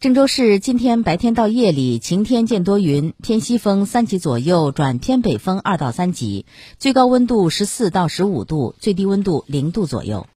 郑州市今天白天到夜里晴天见多云，偏西风三级左右转偏北风二到三级，最高温度十四到十五度，最低温度零度左右。